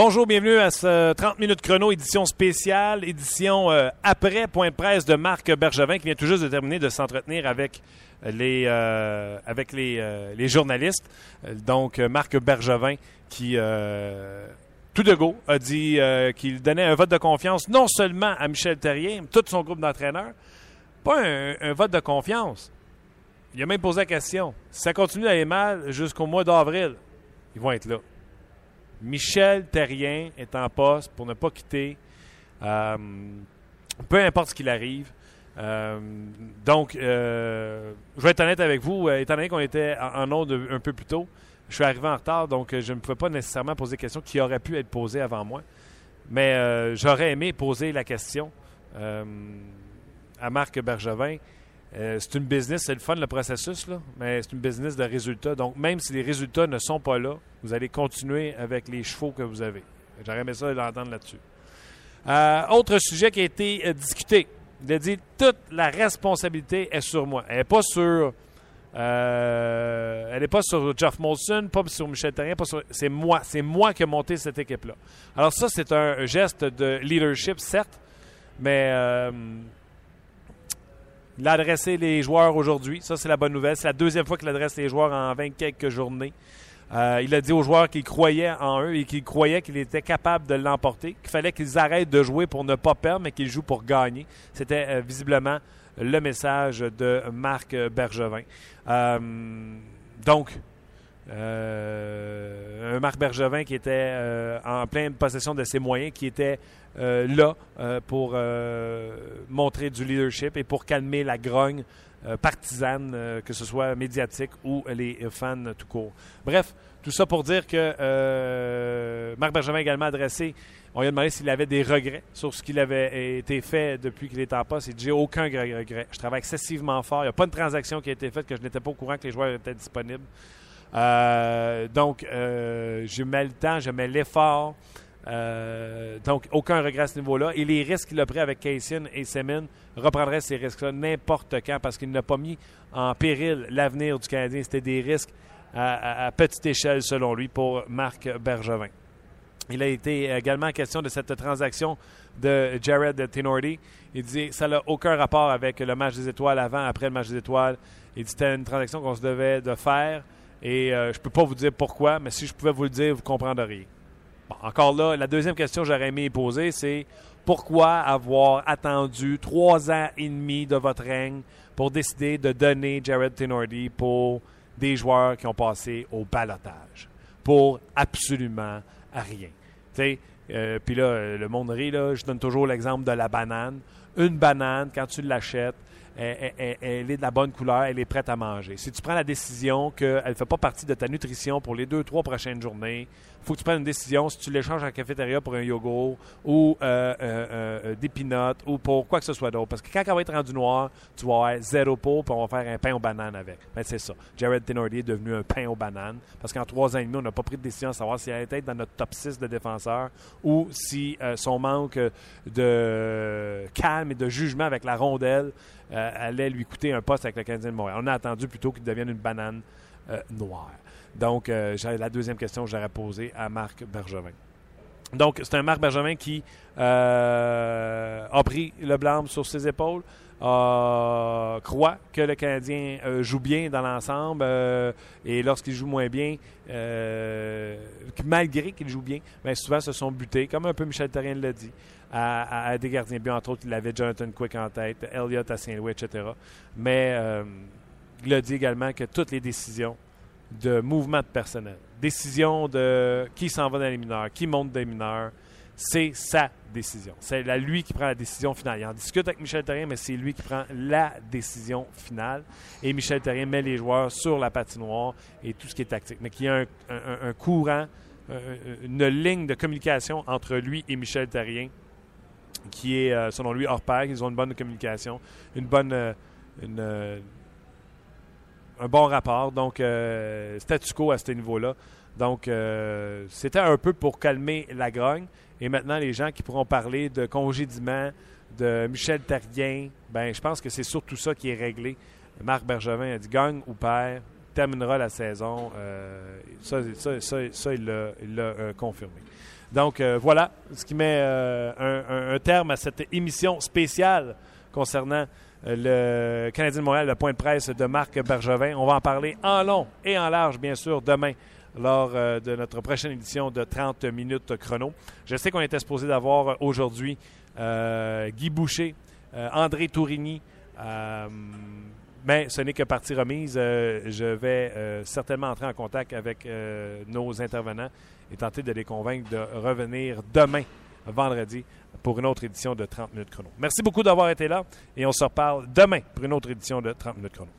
Bonjour, bienvenue à ce 30 minutes chrono, édition spéciale, édition euh, après point de presse de Marc Bergevin qui vient tout juste de terminer de s'entretenir avec les, euh, avec les, euh, les journalistes. Euh, Donc, euh, Marc Bergevin qui, euh, tout de go, a dit euh, qu'il donnait un vote de confiance non seulement à Michel Terrien, mais tout son groupe d'entraîneurs. Pas un vote de confiance. Il a même posé la question. Si ça continue d'aller mal jusqu'au mois d'avril, ils vont être là. Michel Terrien est en poste pour ne pas quitter, euh, peu importe ce qu'il arrive. Euh, donc, euh, je vais être honnête avec vous, étant donné qu'on était en, en onde un peu plus tôt, je suis arrivé en retard, donc je ne pouvais pas nécessairement poser des questions qui auraient pu être posées avant moi. Mais j'aurais aimé poser la question à Marc Bergevin. Euh, c'est une business, c'est le fun le processus, là, mais c'est une business de résultats. Donc, même si les résultats ne sont pas là, vous allez continuer avec les chevaux que vous avez. J'aurais aimé ça l'entendre là-dessus. Euh, autre sujet qui a été euh, discuté. Il a dit toute la responsabilité est sur moi. Elle n'est pas sur. elle n'est pas sur Jeff Molson, pas sur Michel Terrien, pas sur. C'est moi. C'est moi qui ai monté cette équipe-là. Alors, ça, c'est un geste de leadership, certes, mais. Il a adressé les joueurs aujourd'hui. Ça, c'est la bonne nouvelle. C'est la deuxième fois qu'il adresse les joueurs en 20 quelques journées. Euh, il a dit aux joueurs qu'il croyait en eux et qu'il croyait qu'il était capable de l'emporter, qu'il fallait qu'ils arrêtent de jouer pour ne pas perdre, mais qu'ils jouent pour gagner. C'était euh, visiblement le message de Marc Bergevin. Euh, donc, euh, un Marc Bergevin qui était euh, en pleine possession de ses moyens, qui était euh, là pour montrer du leadership et pour calmer la grogne partisane, que ce soit médiatique ou les fans tout court. Bref, tout ça pour dire que Marc Bergevin a également adressé, on lui a demandé s'il avait des regrets sur ce qu'il avait été fait depuis qu'il est en poste. Il dit J'ai aucun regret. Je travaille excessivement fort. Il n'y a pas de transaction qui a été faite que je n'étais pas au courant que les joueurs étaient disponibles. Euh, donc, euh, je mets le temps, je mets l'effort. Euh, donc, aucun regret à ce niveau-là. Et les risques qu'il a pris avec Cassian et Semin reprendraient ces risques-là n'importe quand parce qu'il n'a pas mis en péril l'avenir du Canadien. C'était des risques à petite échelle, selon lui, pour Marc Bergevin. Il a été également question de cette transaction de Jared Tenorti. Il dit ça n'a aucun rapport avec le match des étoiles avant, après le match des étoiles. Il dit c'était une transaction qu'on se devait de faire et euh, je peux pas vous dire pourquoi, mais si je pouvais vous le dire, vous comprendriez. Encore là, la deuxième question que j'aurais aimé poser, c'est pourquoi avoir attendu trois ans et demi de votre règne pour décider de donner Jared Tenorti pour des joueurs qui ont passé au balotage? Pour absolument rien. Tu sais, euh, Puis là, euh, le monde rit, là, je donne toujours l'exemple de la banane. Une banane, quand tu l'achètes, elle, est de la bonne couleur, elle est prête à manger. Si tu prends la décision qu'elle ne fait pas partie de ta nutrition pour les deux, trois prochaines journées, il faut que tu prennes une décision si tu l'échanges la cafétéria pour un yogourt ou euh, des peanuts ou pour quoi que ce soit d'autre. Parce que quand elle va être rendue noire, tu vas avoir zéro pot puis on va faire un pain aux bananes avec. Ben, c'est ça. Jared Tenorti est devenu un pain aux bananes parce qu'en trois ans et demi, on n'a pas pris de décision à savoir si elle être dans notre top 6 de défenseurs ou si euh, son manque de calme et de jugement avec la rondelle euh, allait lui coûter un poste avec le Canadien de Montréal. On a attendu plutôt qu'il devienne une banane euh, noire. Donc, la deuxième question que j'aurais posée à Marc Bergevin. Donc, c'est un Marc Bergevin qui a pris le blâme sur ses épaules, croit que le Canadien euh, joue bien dans l'ensemble euh, et lorsqu'il joue moins bien, euh, malgré qu'il joue bien, ben souvent se sont butés, comme un peu Michel Therrien l'a dit, à, à- des gardiens bien. Entre autres, il avait Jonathan Quick en tête, Elliott à Saint-Louis, etc. Mais il a dit également que toutes les décisions de mouvement de personnel, décision de qui s'en va dans les mineurs, qui monte des mineurs, c'est sa décision. C'est lui qui prend la décision finale. Il en discute avec Michel Terrien, mais c'est lui qui prend la décision finale. Et Michel Terrien met les joueurs sur la patinoire et tout ce qui est tactique. Mais qu'il y a un, courant, un- une ligne de communication entre lui et Michel Terrien qui est, euh, selon lui, hors pair. Ils ont une bonne communication, une bonne... euh, une, euh, un bon rapport. Donc, euh, statu quo à ce niveau-là. Donc, euh, c'était un peu pour calmer la grogne. Et maintenant, les gens qui pourront parler de congédiement de Michel Terrien, ben, je pense que c'est surtout ça qui est réglé. Marc Bergevin a dit gagne ou perd, terminera la saison. Euh, ça, il l'a euh, confirmé. Donc voilà ce qui met un, terme à cette émission spéciale concernant le Canadien de Montréal, le point de presse de Marc Bergevin. On va en parler en long et en large, bien sûr, demain lors de notre prochaine édition de 30 minutes chrono. Je sais qu'on était supposé d'avoir aujourd'hui Guy Boucher, André Tourigny, mais ce n'est que partie remise. Euh, je vais euh, certainement entrer en contact avec euh, nos intervenants et tenter de les convaincre de revenir demain, vendredi, pour une autre édition de 30 minutes chrono. Merci beaucoup d'avoir été là et on se reparle demain pour une autre édition de 30 minutes chrono.